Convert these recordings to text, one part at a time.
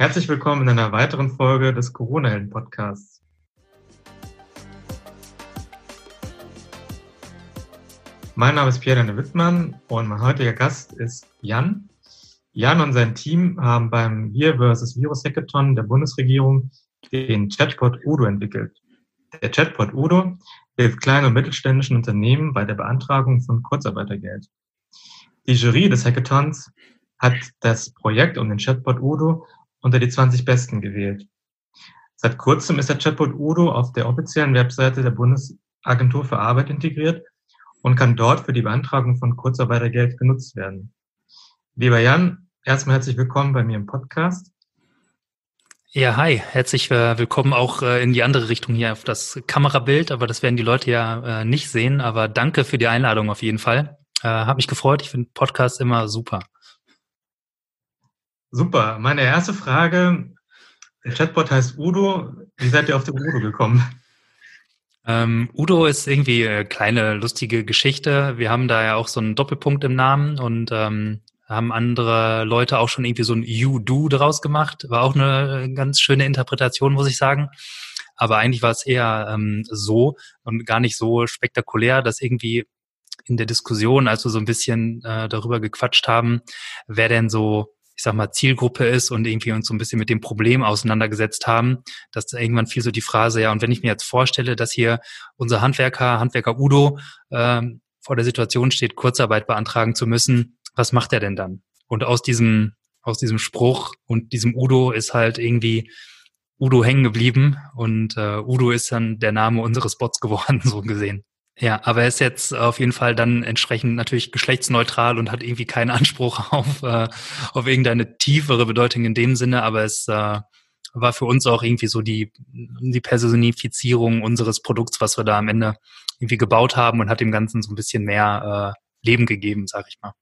Herzlich willkommen in einer weiteren Folge des Corona-Helden-Podcasts. Mein Name ist Pierre-Dane Wittmann und mein heutiger Gast ist Jan. Jan und sein Team haben beim Year vs. Virus Hackathon der Bundesregierung den Chatbot Udo entwickelt. Der Chatbot Udo hilft kleinen und mittelständischen Unternehmen bei der Beantragung von Kurzarbeitergeld. Die Jury des Hackathons hat das Projekt um den Chatbot Udo unter die 20 Besten gewählt. Seit kurzem ist der Chatbot Udo auf der offiziellen Webseite der Bundesagentur für Arbeit integriert und kann dort für die Beantragung von Kurzarbeitergeld genutzt werden. Lieber Jan, erstmal herzlich willkommen bei mir im Podcast. Ja, hi, herzlich äh, willkommen auch äh, in die andere Richtung hier auf das Kamerabild, aber das werden die Leute ja äh, nicht sehen. Aber danke für die Einladung auf jeden Fall. Hab mich gefreut. Ich finde Podcast immer super. Super. Meine erste Frage. Der Chatbot heißt Udo. Wie seid ihr auf den Udo gekommen? Ähm, Udo ist irgendwie eine kleine lustige Geschichte. Wir haben da ja auch so einen Doppelpunkt im Namen und ähm, haben andere Leute auch schon irgendwie so ein You-Do draus gemacht. War auch eine ganz schöne Interpretation, muss ich sagen. Aber eigentlich war es eher ähm, so und gar nicht so spektakulär, dass irgendwie in der Diskussion, als wir so ein bisschen äh, darüber gequatscht haben, wer denn so ich sag mal, Zielgruppe ist und irgendwie uns so ein bisschen mit dem Problem auseinandergesetzt haben, dass irgendwann fiel so die Phrase, ja, und wenn ich mir jetzt vorstelle, dass hier unser Handwerker, Handwerker Udo, ähm, vor der Situation steht, Kurzarbeit beantragen zu müssen, was macht er denn dann? Und aus diesem, aus diesem Spruch und diesem Udo ist halt irgendwie Udo hängen geblieben und äh, Udo ist dann der Name unseres Bots geworden, so gesehen. Ja, aber er ist jetzt auf jeden Fall dann entsprechend natürlich geschlechtsneutral und hat irgendwie keinen Anspruch auf, äh, auf irgendeine tiefere Bedeutung in dem Sinne, aber es äh, war für uns auch irgendwie so die, die Personifizierung unseres Produkts, was wir da am Ende irgendwie gebaut haben und hat dem Ganzen so ein bisschen mehr äh, Leben gegeben, sag ich mal.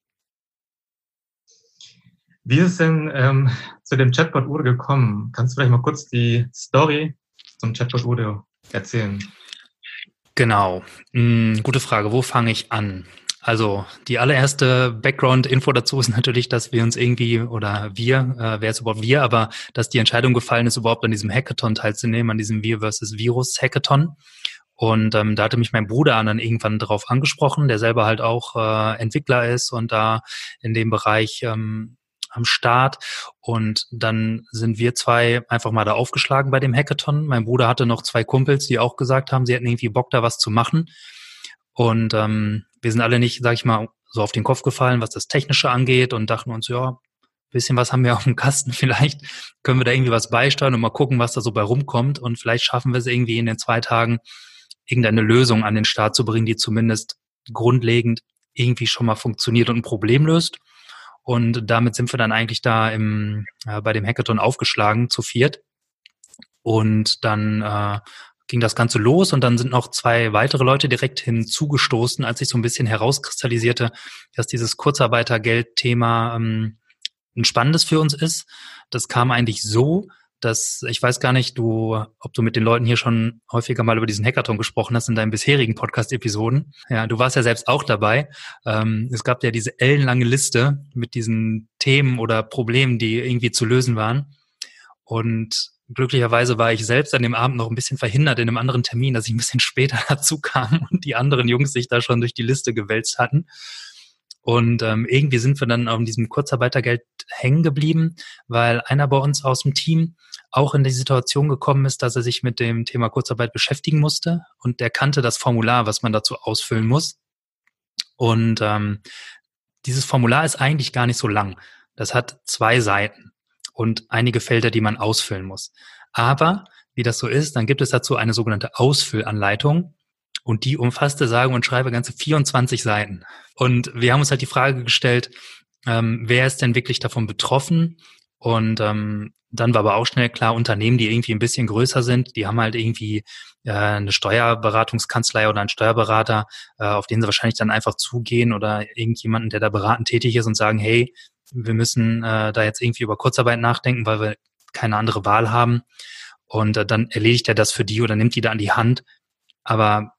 Wie ist denn ähm, zu dem Chatbot Udo gekommen? Kannst du vielleicht mal kurz die Story zum Chatbot Udo erzählen? Genau. Hm, gute Frage. Wo fange ich an? Also die allererste Background-Info dazu ist natürlich, dass wir uns irgendwie, oder wir, äh, wer ist überhaupt wir, aber dass die Entscheidung gefallen ist, überhaupt an diesem Hackathon teilzunehmen, an diesem Wir versus Virus Hackathon. Und ähm, da hatte mich mein Bruder dann irgendwann darauf angesprochen, der selber halt auch äh, Entwickler ist und da in dem Bereich ähm, am Start. Und dann sind wir zwei einfach mal da aufgeschlagen bei dem Hackathon. Mein Bruder hatte noch zwei Kumpels, die auch gesagt haben, sie hätten irgendwie Bock, da was zu machen. Und ähm, wir sind alle nicht, sag ich mal, so auf den Kopf gefallen, was das Technische angeht und dachten uns, ja, bisschen was haben wir auf dem Kasten, vielleicht können wir da irgendwie was beisteuern und mal gucken, was da so bei rumkommt. Und vielleicht schaffen wir es irgendwie in den zwei Tagen, irgendeine Lösung an den Start zu bringen, die zumindest grundlegend irgendwie schon mal funktioniert und ein Problem löst. Und damit sind wir dann eigentlich da im, äh, bei dem Hackathon aufgeschlagen, zu viert. Und dann äh, ging das Ganze los und dann sind noch zwei weitere Leute direkt hinzugestoßen, als sich so ein bisschen herauskristallisierte, dass dieses Kurzarbeitergeld-Thema ähm, ein spannendes für uns ist. Das kam eigentlich so, dass ich weiß gar nicht, du, ob du mit den Leuten hier schon häufiger mal über diesen Hackathon gesprochen hast in deinen bisherigen Podcast-Episoden. Ja, du warst ja selbst auch dabei. Ähm, es gab ja diese ellenlange Liste mit diesen Themen oder Problemen, die irgendwie zu lösen waren. Und glücklicherweise war ich selbst an dem Abend noch ein bisschen verhindert in einem anderen Termin, dass ich ein bisschen später dazu kam und die anderen Jungs sich da schon durch die Liste gewälzt hatten. Und ähm, irgendwie sind wir dann auf diesem Kurzarbeitergeld hängen geblieben, weil einer bei uns aus dem Team auch in die Situation gekommen ist, dass er sich mit dem Thema Kurzarbeit beschäftigen musste und der kannte das Formular, was man dazu ausfüllen muss. Und ähm, dieses Formular ist eigentlich gar nicht so lang. Das hat zwei Seiten und einige Felder, die man ausfüllen muss. Aber wie das so ist, dann gibt es dazu eine sogenannte Ausfüllanleitung und die umfasste sage und schreibe ganze 24 Seiten. Und wir haben uns halt die Frage gestellt, ähm, wer ist denn wirklich davon betroffen? Und ähm, dann war aber auch schnell klar, Unternehmen, die irgendwie ein bisschen größer sind, die haben halt irgendwie äh, eine Steuerberatungskanzlei oder einen Steuerberater, äh, auf den sie wahrscheinlich dann einfach zugehen oder irgendjemanden, der da beratend tätig ist und sagen, hey, wir müssen äh, da jetzt irgendwie über Kurzarbeit nachdenken, weil wir keine andere Wahl haben. Und äh, dann erledigt er das für die oder nimmt die da an die Hand. Aber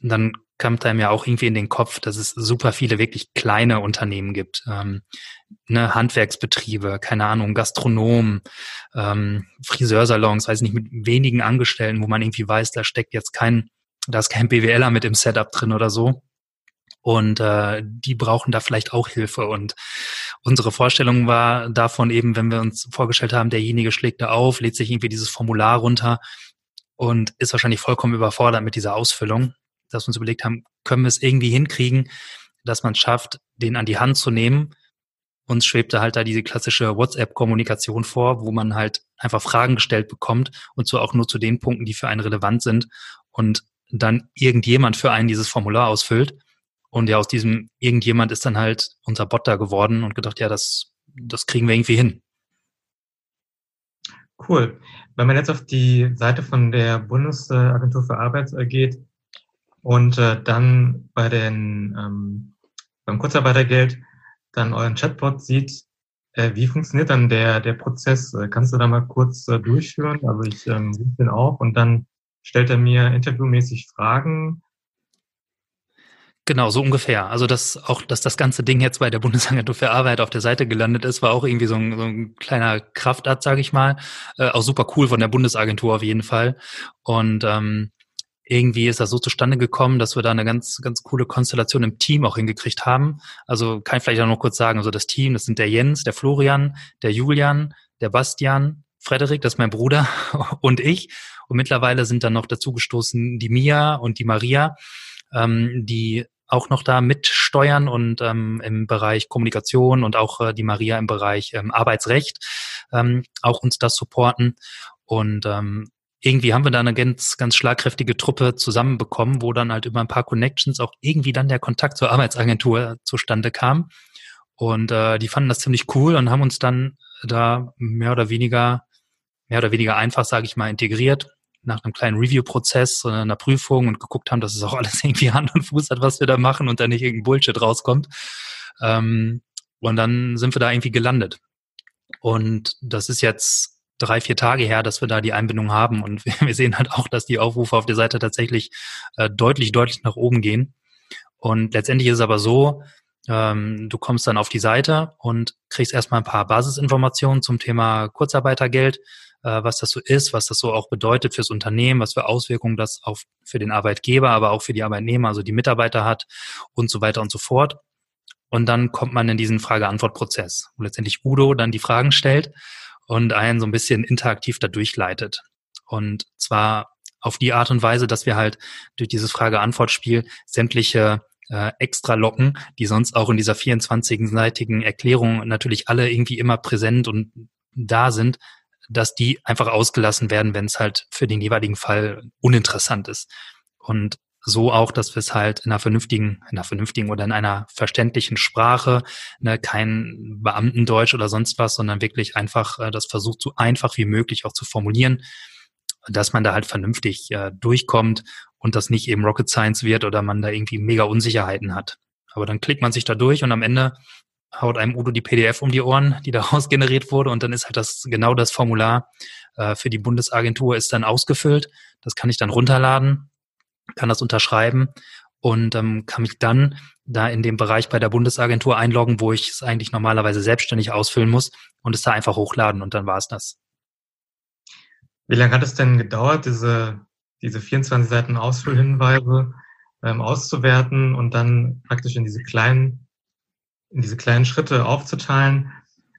dann kam einem ja auch irgendwie in den Kopf, dass es super viele wirklich kleine Unternehmen gibt. Ähm, ne, Handwerksbetriebe, keine Ahnung, Gastronomen, ähm, Friseursalons, weiß nicht, mit wenigen Angestellten, wo man irgendwie weiß, da steckt jetzt kein, da ist kein BWLer mit im Setup drin oder so. Und äh, die brauchen da vielleicht auch Hilfe. Und unsere Vorstellung war davon eben, wenn wir uns vorgestellt haben, derjenige schlägt da auf, lädt sich irgendwie dieses Formular runter und ist wahrscheinlich vollkommen überfordert mit dieser Ausfüllung dass wir uns überlegt haben, können wir es irgendwie hinkriegen, dass man es schafft, den an die Hand zu nehmen. Uns schwebte halt da diese klassische WhatsApp-Kommunikation vor, wo man halt einfach Fragen gestellt bekommt und so auch nur zu den Punkten, die für einen relevant sind und dann irgendjemand für einen dieses Formular ausfüllt. Und ja, aus diesem irgendjemand ist dann halt unser Bot da geworden und gedacht, ja, das, das kriegen wir irgendwie hin. Cool. Wenn man jetzt auf die Seite von der Bundesagentur für Arbeit geht, und äh, dann bei den ähm, beim Kurzarbeitergeld dann euren Chatbot sieht, äh, wie funktioniert dann der der Prozess? Äh, kannst du da mal kurz äh, durchführen? Also ich ähm, rufe den auf und dann stellt er mir interviewmäßig Fragen. Genau, so ungefähr. Also dass auch, dass das ganze Ding jetzt bei der Bundesagentur für Arbeit auf der Seite gelandet ist, war auch irgendwie so ein, so ein kleiner Kraftakt, sage ich mal. Äh, auch super cool von der Bundesagentur auf jeden Fall. Und ähm, irgendwie ist das so zustande gekommen, dass wir da eine ganz, ganz coole Konstellation im Team auch hingekriegt haben. Also kann ich vielleicht auch noch kurz sagen, also das Team, das sind der Jens, der Florian, der Julian, der Bastian, Frederik, das ist mein Bruder und ich. Und mittlerweile sind dann noch dazugestoßen die Mia und die Maria, ähm, die auch noch da mitsteuern und ähm, im Bereich Kommunikation und auch äh, die Maria im Bereich ähm, Arbeitsrecht ähm, auch uns das supporten. Und ähm, irgendwie haben wir da eine ganz, ganz schlagkräftige Truppe zusammenbekommen, wo dann halt über ein paar Connections auch irgendwie dann der Kontakt zur Arbeitsagentur zustande kam. Und äh, die fanden das ziemlich cool und haben uns dann da mehr oder weniger, mehr oder weniger einfach, sage ich mal, integriert nach einem kleinen Review-Prozess, einer Prüfung und geguckt haben, dass es auch alles irgendwie Hand und Fuß hat, was wir da machen und da nicht irgendein Bullshit rauskommt. Ähm, und dann sind wir da irgendwie gelandet. Und das ist jetzt drei, vier Tage her, dass wir da die Einbindung haben. Und wir sehen halt auch, dass die Aufrufe auf der Seite tatsächlich äh, deutlich, deutlich nach oben gehen. Und letztendlich ist es aber so, ähm, du kommst dann auf die Seite und kriegst erstmal ein paar Basisinformationen zum Thema Kurzarbeitergeld, äh, was das so ist, was das so auch bedeutet fürs Unternehmen, was für Auswirkungen das auf für den Arbeitgeber, aber auch für die Arbeitnehmer, also die Mitarbeiter hat und so weiter und so fort. Und dann kommt man in diesen Frage-Antwort-Prozess, wo letztendlich Udo dann die Fragen stellt und einen so ein bisschen interaktiv da durchleitet. Und zwar auf die Art und Weise, dass wir halt durch dieses Frage-Antwort-Spiel sämtliche äh, extra Locken, die sonst auch in dieser 24-seitigen Erklärung natürlich alle irgendwie immer präsent und da sind, dass die einfach ausgelassen werden, wenn es halt für den jeweiligen Fall uninteressant ist. Und so auch, dass wir es halt in einer vernünftigen, in einer vernünftigen oder in einer verständlichen Sprache, ne, kein Beamtendeutsch oder sonst was, sondern wirklich einfach äh, das versucht, so einfach wie möglich auch zu formulieren, dass man da halt vernünftig äh, durchkommt und das nicht eben Rocket Science wird oder man da irgendwie mega Unsicherheiten hat. Aber dann klickt man sich da durch und am Ende haut einem Udo die PDF um die Ohren, die daraus generiert wurde und dann ist halt das genau das Formular äh, für die Bundesagentur ist dann ausgefüllt. Das kann ich dann runterladen kann das unterschreiben und ähm, kann mich dann da in dem Bereich bei der Bundesagentur einloggen, wo ich es eigentlich normalerweise selbstständig ausfüllen muss und es da einfach hochladen und dann war es das. Wie lange hat es denn gedauert, diese, diese 24 Seiten Ausfüllhinweise ähm, auszuwerten und dann praktisch in diese kleinen, in diese kleinen Schritte aufzuteilen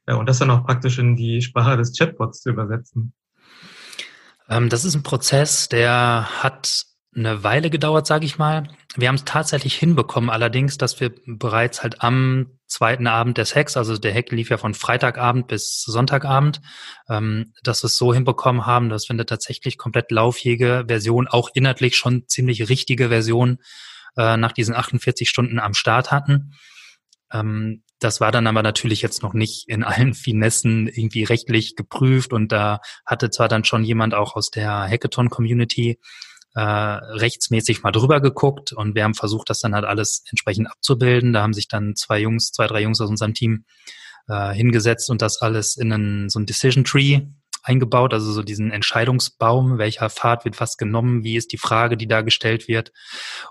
äh, und das dann auch praktisch in die Sprache des Chatbots zu übersetzen? Ähm, das ist ein Prozess, der hat eine Weile gedauert, sage ich mal. Wir haben es tatsächlich hinbekommen, allerdings, dass wir bereits halt am zweiten Abend des Hacks, also der Hack lief ja von Freitagabend bis Sonntagabend, ähm, dass wir es so hinbekommen haben, dass wir eine tatsächlich komplett lauffähige Version, auch inhaltlich schon ziemlich richtige Version äh, nach diesen 48 Stunden am Start hatten. Ähm, das war dann aber natürlich jetzt noch nicht in allen Finessen irgendwie rechtlich geprüft und da hatte zwar dann schon jemand auch aus der Hackathon-Community äh, rechtsmäßig mal drüber geguckt und wir haben versucht, das dann halt alles entsprechend abzubilden. Da haben sich dann zwei Jungs, zwei, drei Jungs aus unserem Team äh, hingesetzt und das alles in einen, so ein Decision Tree eingebaut, also so diesen Entscheidungsbaum, welcher Pfad wird was genommen, wie ist die Frage, die da gestellt wird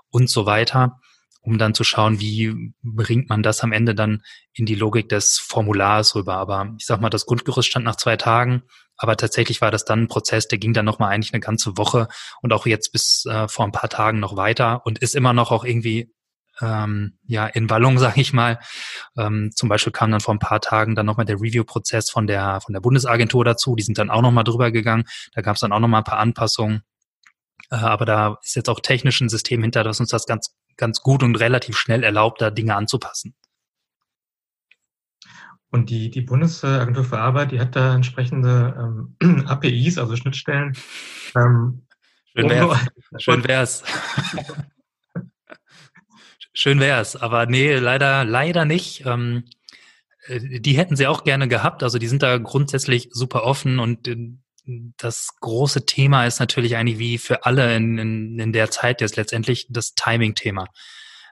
und so weiter, um dann zu schauen, wie bringt man das am Ende dann in die Logik des Formulars rüber. Aber ich sag mal, das Grundgerüst stand nach zwei Tagen, aber tatsächlich war das dann ein Prozess, der ging dann nochmal eigentlich eine ganze Woche und auch jetzt bis äh, vor ein paar Tagen noch weiter und ist immer noch auch irgendwie ähm, ja in Ballung, sage ich mal. Ähm, zum Beispiel kam dann vor ein paar Tagen dann nochmal der Review-Prozess von der von der Bundesagentur dazu. Die sind dann auch nochmal drüber gegangen. Da gab es dann auch nochmal ein paar Anpassungen. Äh, aber da ist jetzt auch technisch ein System hinter, das uns das ganz ganz gut und relativ schnell erlaubt, da Dinge anzupassen. Und die, die Bundesagentur für Arbeit, die hat da entsprechende ähm, APIs, also Schnittstellen. Ähm, Schön wär's. Schön wär's. Schön wär's, aber nee, leider, leider nicht. Ähm, äh, die hätten sie auch gerne gehabt. Also die sind da grundsätzlich super offen und äh, das große Thema ist natürlich eigentlich wie für alle in, in, in der Zeit jetzt letztendlich das Timing-Thema.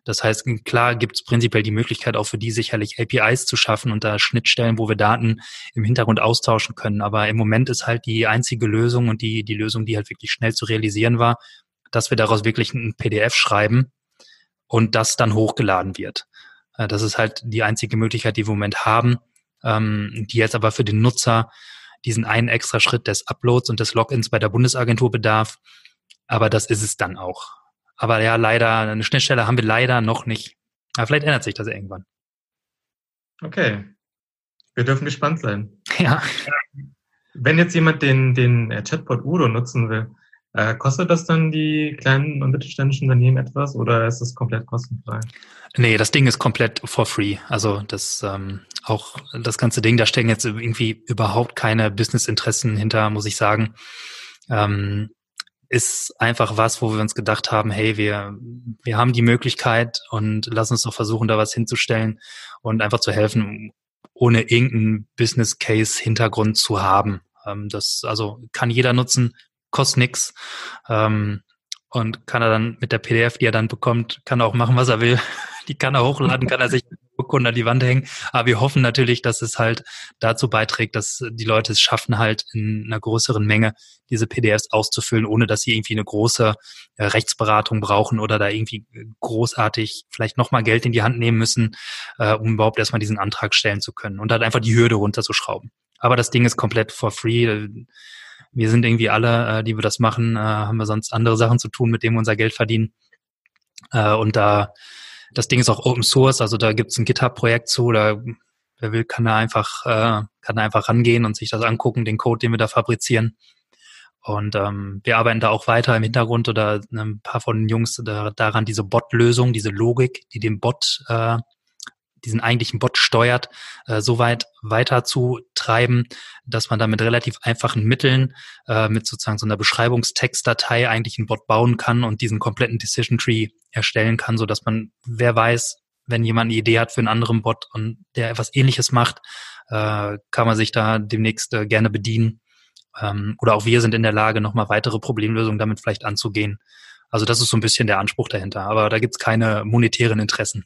Das heißt, klar gibt es prinzipiell die Möglichkeit auch für die sicherlich APIs zu schaffen und da Schnittstellen, wo wir Daten im Hintergrund austauschen können. Aber im Moment ist halt die einzige Lösung und die, die Lösung, die halt wirklich schnell zu realisieren war, dass wir daraus wirklich ein PDF schreiben und das dann hochgeladen wird. Äh, das ist halt die einzige Möglichkeit, die wir im Moment haben, ähm, die jetzt aber für den Nutzer diesen einen extra Schritt des Uploads und des Logins bei der Bundesagentur bedarf. Aber das ist es dann auch. Aber ja, leider, eine Schnittstelle haben wir leider noch nicht. Aber vielleicht ändert sich das irgendwann. Okay. Wir dürfen gespannt sein. Ja. Wenn jetzt jemand den, den äh, Chatbot Udo nutzen will, äh, kostet das dann die kleinen und mittelständischen Unternehmen etwas oder ist es komplett kostenfrei? Nee, das Ding ist komplett for free. Also das ähm, auch das ganze Ding, da stecken jetzt irgendwie überhaupt keine Businessinteressen hinter, muss ich sagen. Ähm, ist einfach was, wo wir uns gedacht haben, hey, wir, wir haben die Möglichkeit und lass uns doch versuchen, da was hinzustellen und einfach zu helfen, ohne irgendeinen Business Case Hintergrund zu haben. Ähm, das also kann jeder nutzen, kostet nix ähm, und kann er dann mit der PDF, die er dann bekommt, kann er auch machen, was er will. Die kann er hochladen, kann er sich Urkunde an die Wand hängen. Aber wir hoffen natürlich, dass es halt dazu beiträgt, dass die Leute es schaffen, halt in einer größeren Menge diese PDFs auszufüllen, ohne dass sie irgendwie eine große äh, Rechtsberatung brauchen oder da irgendwie großartig vielleicht nochmal Geld in die Hand nehmen müssen, äh, um überhaupt erstmal diesen Antrag stellen zu können und halt einfach die Hürde runterzuschrauben. Aber das Ding ist komplett for free. Wir sind irgendwie alle, äh, die wir das machen, äh, haben wir sonst andere Sachen zu tun, mit denen wir unser Geld verdienen. Äh, und da das Ding ist auch Open Source, also da gibt es ein GitHub-Projekt zu, da wer will, kann da einfach, äh, kann da einfach rangehen und sich das angucken, den Code, den wir da fabrizieren. Und ähm, wir arbeiten da auch weiter im Hintergrund oder ein paar von den Jungs da, daran, diese Bot-Lösung, diese Logik, die dem Bot äh, diesen eigentlichen Bot steuert, äh, so weit weiter zu treiben, dass man da mit relativ einfachen Mitteln, äh, mit sozusagen so einer Beschreibungstextdatei eigentlich einen Bot bauen kann und diesen kompletten Decision Tree erstellen kann, so dass man, wer weiß, wenn jemand eine Idee hat für einen anderen Bot und der etwas ähnliches macht, äh, kann man sich da demnächst äh, gerne bedienen. Ähm, oder auch wir sind in der Lage, nochmal weitere Problemlösungen damit vielleicht anzugehen. Also das ist so ein bisschen der Anspruch dahinter. Aber da gibt's keine monetären Interessen.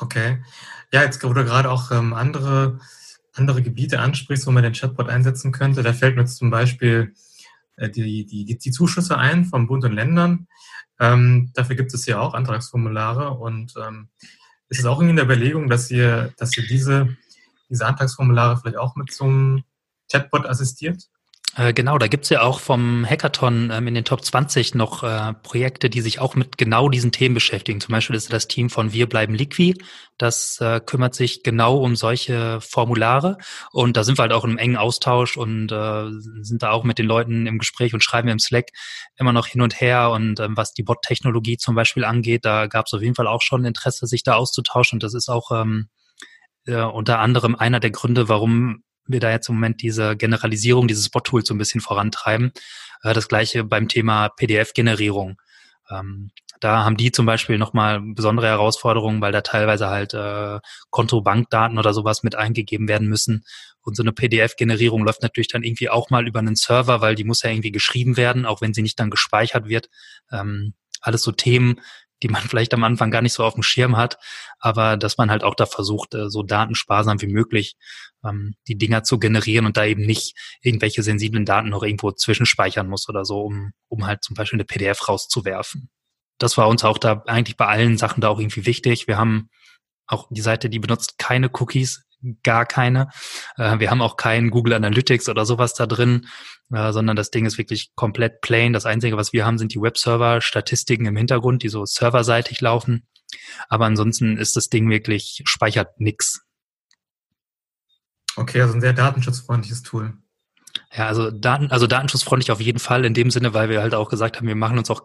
Okay. Ja, jetzt wo gerade auch ähm, andere, andere Gebiete ansprichst, wo man den Chatbot einsetzen könnte, da fällt mir jetzt zum Beispiel äh, die, die, die, die Zuschüsse ein vom Bund und Ländern. Ähm, dafür gibt es ja auch Antragsformulare und ähm, ist es auch in der Überlegung, dass ihr, dass ihr diese, diese Antragsformulare vielleicht auch mit so einem Chatbot assistiert? Äh, genau, da gibt's ja auch vom Hackathon ähm, in den Top 20 noch äh, Projekte, die sich auch mit genau diesen Themen beschäftigen. Zum Beispiel ist das Team von Wir bleiben Liqui. Das äh, kümmert sich genau um solche Formulare. Und da sind wir halt auch im engen Austausch und sind da auch mit den Leuten im Gespräch und schreiben im Slack immer noch hin und her. Und ähm, was die Bot-Technologie zum Beispiel angeht, da gab's auf jeden Fall auch schon Interesse, sich da auszutauschen. Und das ist auch ähm, äh, unter anderem einer der Gründe, warum wir da jetzt im Moment diese Generalisierung dieses Bot-Tools so ein bisschen vorantreiben. Äh, das gleiche beim Thema PDF-Generierung. Ähm, da haben die zum Beispiel nochmal besondere Herausforderungen, weil da teilweise halt äh, Konto-Bankdaten oder sowas mit eingegeben werden müssen. Und so eine PDF-Generierung läuft natürlich dann irgendwie auch mal über einen Server, weil die muss ja irgendwie geschrieben werden, auch wenn sie nicht dann gespeichert wird. Ähm, alles so Themen, die man vielleicht am Anfang gar nicht so auf dem Schirm hat, aber dass man halt auch da versucht, äh, so datensparsam wie möglich ähm, die Dinger zu generieren und da eben nicht irgendwelche sensiblen Daten noch irgendwo zwischenspeichern muss oder so, um, um halt zum Beispiel eine PDF rauszuwerfen. Das war uns auch da eigentlich bei allen Sachen da auch irgendwie wichtig. Wir haben auch die Seite, die benutzt keine Cookies, gar keine. Äh, wir haben auch keinen Google Analytics oder sowas da drin, äh, sondern das Ding ist wirklich komplett plain. Das Einzige, was wir haben, sind die Webserver, Statistiken im Hintergrund, die so serverseitig laufen. Aber ansonsten ist das Ding wirklich, speichert nix. Okay, also ein sehr datenschutzfreundliches Tool. Ja, also Daten, also datenschutzfreundlich auf jeden Fall in dem Sinne, weil wir halt auch gesagt haben, wir machen uns auch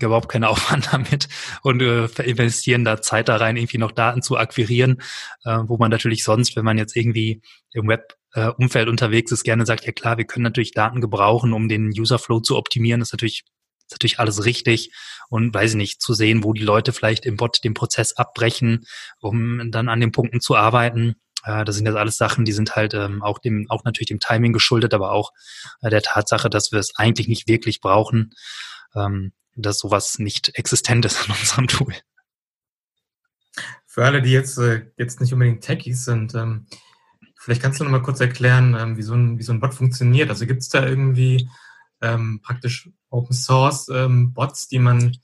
überhaupt keinen Aufwand damit und äh, investieren da Zeit da rein, irgendwie noch Daten zu akquirieren, äh, wo man natürlich sonst, wenn man jetzt irgendwie im Web-Umfeld äh, unterwegs ist, gerne sagt, ja klar, wir können natürlich Daten gebrauchen, um den User-Flow zu optimieren. Das ist natürlich, ist natürlich alles richtig und weiß ich nicht, zu sehen, wo die Leute vielleicht im Bot den Prozess abbrechen, um dann an den Punkten zu arbeiten. Äh, das sind jetzt alles Sachen, die sind halt ähm, auch dem, auch natürlich dem Timing geschuldet, aber auch äh, der Tatsache, dass wir es eigentlich nicht wirklich brauchen. Ähm, dass sowas nicht existent ist in unserem Tool. Für alle, die jetzt, äh, jetzt nicht unbedingt Techies sind, ähm, vielleicht kannst du noch mal kurz erklären, ähm, wie, so ein, wie so ein Bot funktioniert. Also gibt es da irgendwie ähm, praktisch Open Source ähm, Bots, die man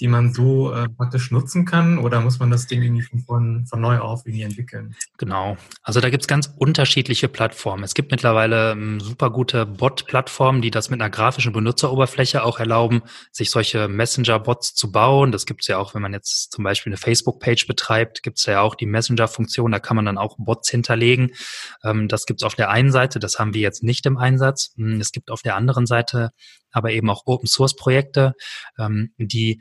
die man so äh, praktisch nutzen kann oder muss man das Ding irgendwie von, von neu auf irgendwie entwickeln? Genau. Also da gibt's ganz unterschiedliche Plattformen. Es gibt mittlerweile ähm, super gute Bot-Plattformen, die das mit einer grafischen Benutzeroberfläche auch erlauben, sich solche Messenger-Bots zu bauen. Das gibt's ja auch, wenn man jetzt zum Beispiel eine Facebook-Page betreibt, gibt's ja auch die Messenger-Funktion, da kann man dann auch Bots hinterlegen. Ähm, das gibt's auf der einen Seite, das haben wir jetzt nicht im Einsatz. Hm, es gibt auf der anderen Seite aber eben auch Open-Source-Projekte, ähm, die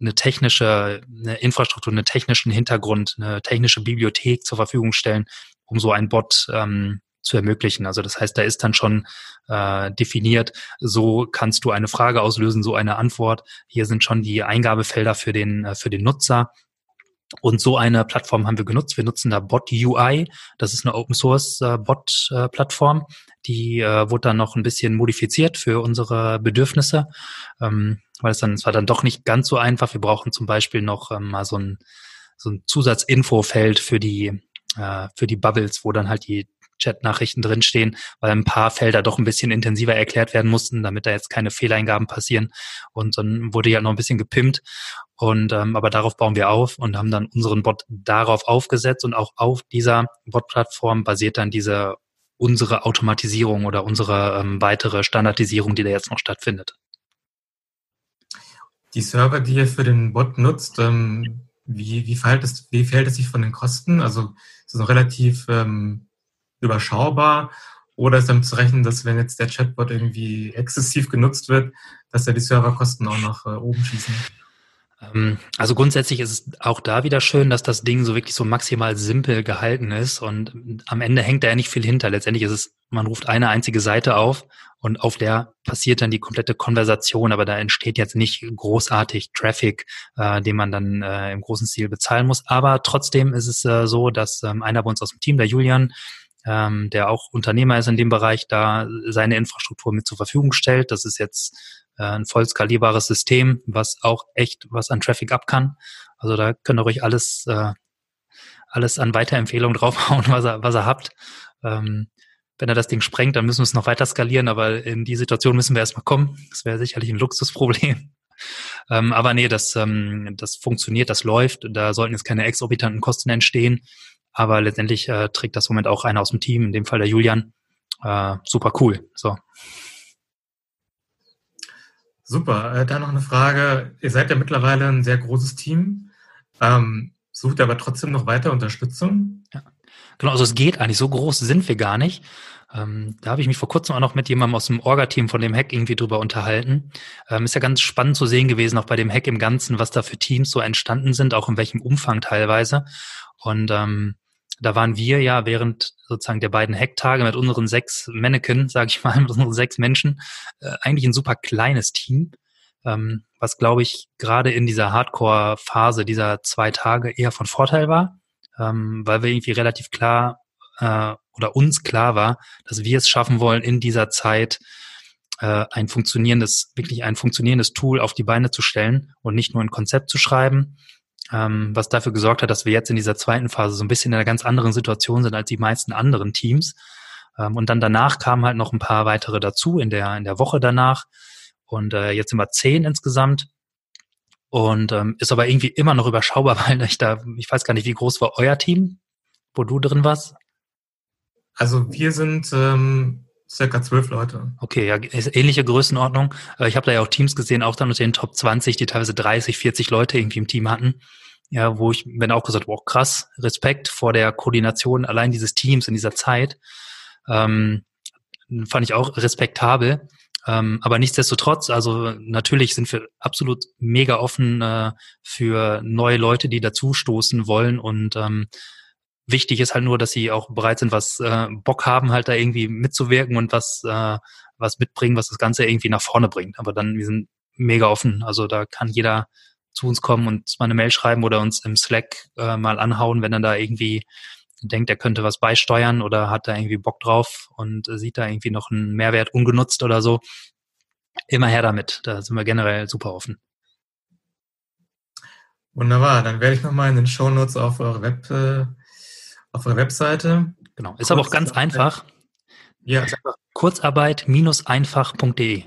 eine technische eine Infrastruktur, einen technischen Hintergrund, eine technische Bibliothek zur Verfügung stellen, um so ein Bot ähm, zu ermöglichen. Also das heißt, da ist dann schon äh, definiert, so kannst du eine Frage auslösen, so eine Antwort. Hier sind schon die Eingabefelder für den, äh, für den Nutzer. Und so eine Plattform haben wir genutzt. Wir nutzen da Bot UI. Das ist eine Open Source äh, Bot äh, Plattform. Die äh, wurde dann noch ein bisschen modifiziert für unsere Bedürfnisse, ähm, weil es dann, es war dann doch nicht ganz so einfach. Wir brauchen zum Beispiel noch ähm, mal so ein, so ein Zusatzinfofeld für die, äh, für die Bubbles, wo dann halt die Chat-Nachrichten drinstehen, weil ein paar Felder doch ein bisschen intensiver erklärt werden mussten, damit da jetzt keine Fehleingaben passieren. Und dann wurde ja noch ein bisschen gepimpt. Und ähm, aber darauf bauen wir auf und haben dann unseren Bot darauf aufgesetzt und auch auf dieser Bot-Plattform basiert dann diese unsere Automatisierung oder unsere ähm, weitere Standardisierung, die da jetzt noch stattfindet. Die Server, die ihr für den Bot nutzt, ähm, wie, wie, verhält es, wie verhält es sich von den Kosten? Also ist es noch relativ ähm, überschaubar? Oder ist damit zu rechnen, dass wenn jetzt der Chatbot irgendwie exzessiv genutzt wird, dass ja die Serverkosten auch nach äh, oben schießen? Ähm, also grundsätzlich ist es auch da wieder schön, dass das Ding so wirklich so maximal simpel gehalten ist und am Ende hängt da ja nicht viel hinter. Letztendlich ist es, man ruft eine einzige Seite auf und auf der passiert dann die komplette Konversation, aber da entsteht jetzt nicht großartig Traffic, äh, den man dann äh, im großen Stil bezahlen muss. Aber trotzdem ist es äh, so, dass ähm, einer bei uns aus dem Team, der Julian, ähm, der auch Unternehmer ist in dem Bereich, da seine Infrastruktur mit zur Verfügung stellt. Das ist jetzt äh, ein voll skalierbares System, was auch echt was an Traffic ab kann. Also da könnt ihr euch alles, äh, alles an Weiterempfehlungen draufhauen, was ihr, was ihr habt. Ähm, wenn er das Ding sprengt, dann müssen wir es noch weiter skalieren, aber in die Situation müssen wir erstmal kommen. Das wäre sicherlich ein Luxusproblem. Ähm, aber nee, das, ähm, das funktioniert, das läuft. Da sollten jetzt keine exorbitanten Kosten entstehen. Aber letztendlich äh, trägt das Moment auch einer aus dem Team, in dem Fall der Julian. Äh, super cool. So. Super. Äh, da noch eine Frage. Ihr seid ja mittlerweile ein sehr großes Team. Ähm, sucht aber trotzdem noch weiter Unterstützung? Ja. Genau, also es geht eigentlich, so groß sind wir gar nicht. Ähm, da habe ich mich vor kurzem auch noch mit jemandem aus dem Orga-Team von dem Hack irgendwie drüber unterhalten. Ähm, ist ja ganz spannend zu sehen gewesen, auch bei dem Hack im Ganzen, was da für Teams so entstanden sind, auch in welchem Umfang teilweise. Und ähm, da waren wir ja während sozusagen der beiden Hacktage mit unseren sechs Mannequin, sage ich mal, mit unseren sechs Menschen, äh, eigentlich ein super kleines Team, ähm, was glaube ich gerade in dieser Hardcore-Phase dieser zwei Tage eher von Vorteil war, ähm, weil wir irgendwie relativ klar äh, oder uns klar war, dass wir es schaffen wollen, in dieser Zeit äh, ein funktionierendes, wirklich ein funktionierendes Tool auf die Beine zu stellen und nicht nur ein Konzept zu schreiben, ähm, was dafür gesorgt hat, dass wir jetzt in dieser zweiten Phase so ein bisschen in einer ganz anderen Situation sind als die meisten anderen Teams. Ähm, und dann danach kamen halt noch ein paar weitere dazu in der, in der Woche danach. Und äh, jetzt sind wir zehn insgesamt. Und ähm, ist aber irgendwie immer noch überschaubar, weil ich da, ich weiß gar nicht, wie groß war euer Team, wo du drin warst? Also wir sind ähm, circa zwölf Leute. Okay, ja, ähnliche Größenordnung. Äh, ich habe da ja auch Teams gesehen, auch dann unter den Top 20, die teilweise 30, 40 Leute irgendwie im Team hatten. Ja, wo ich bin auch gesagt, wow, krass, Respekt vor der Koordination allein dieses Teams in dieser Zeit. Ähm, fand ich auch respektabel. Ähm, aber nichtsdestotrotz, also natürlich sind wir absolut mega offen äh, für neue Leute, die dazustoßen wollen und ähm, Wichtig ist halt nur, dass sie auch bereit sind, was äh, Bock haben, halt da irgendwie mitzuwirken und was, äh, was mitbringen, was das Ganze irgendwie nach vorne bringt. Aber dann, wir sind mega offen. Also da kann jeder zu uns kommen und mal eine Mail schreiben oder uns im Slack äh, mal anhauen, wenn er da irgendwie denkt, er könnte was beisteuern oder hat da irgendwie Bock drauf und sieht da irgendwie noch einen Mehrwert ungenutzt oder so. Immer her damit. Da sind wir generell super offen. Wunderbar. Dann werde ich nochmal in den Show Notes auf eure Web, äh, auf der Webseite. Genau. Ist aber auch ganz einfach. Ja. Kurzarbeit-einfach.de.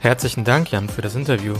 Herzlichen Dank, Jan, für das Interview.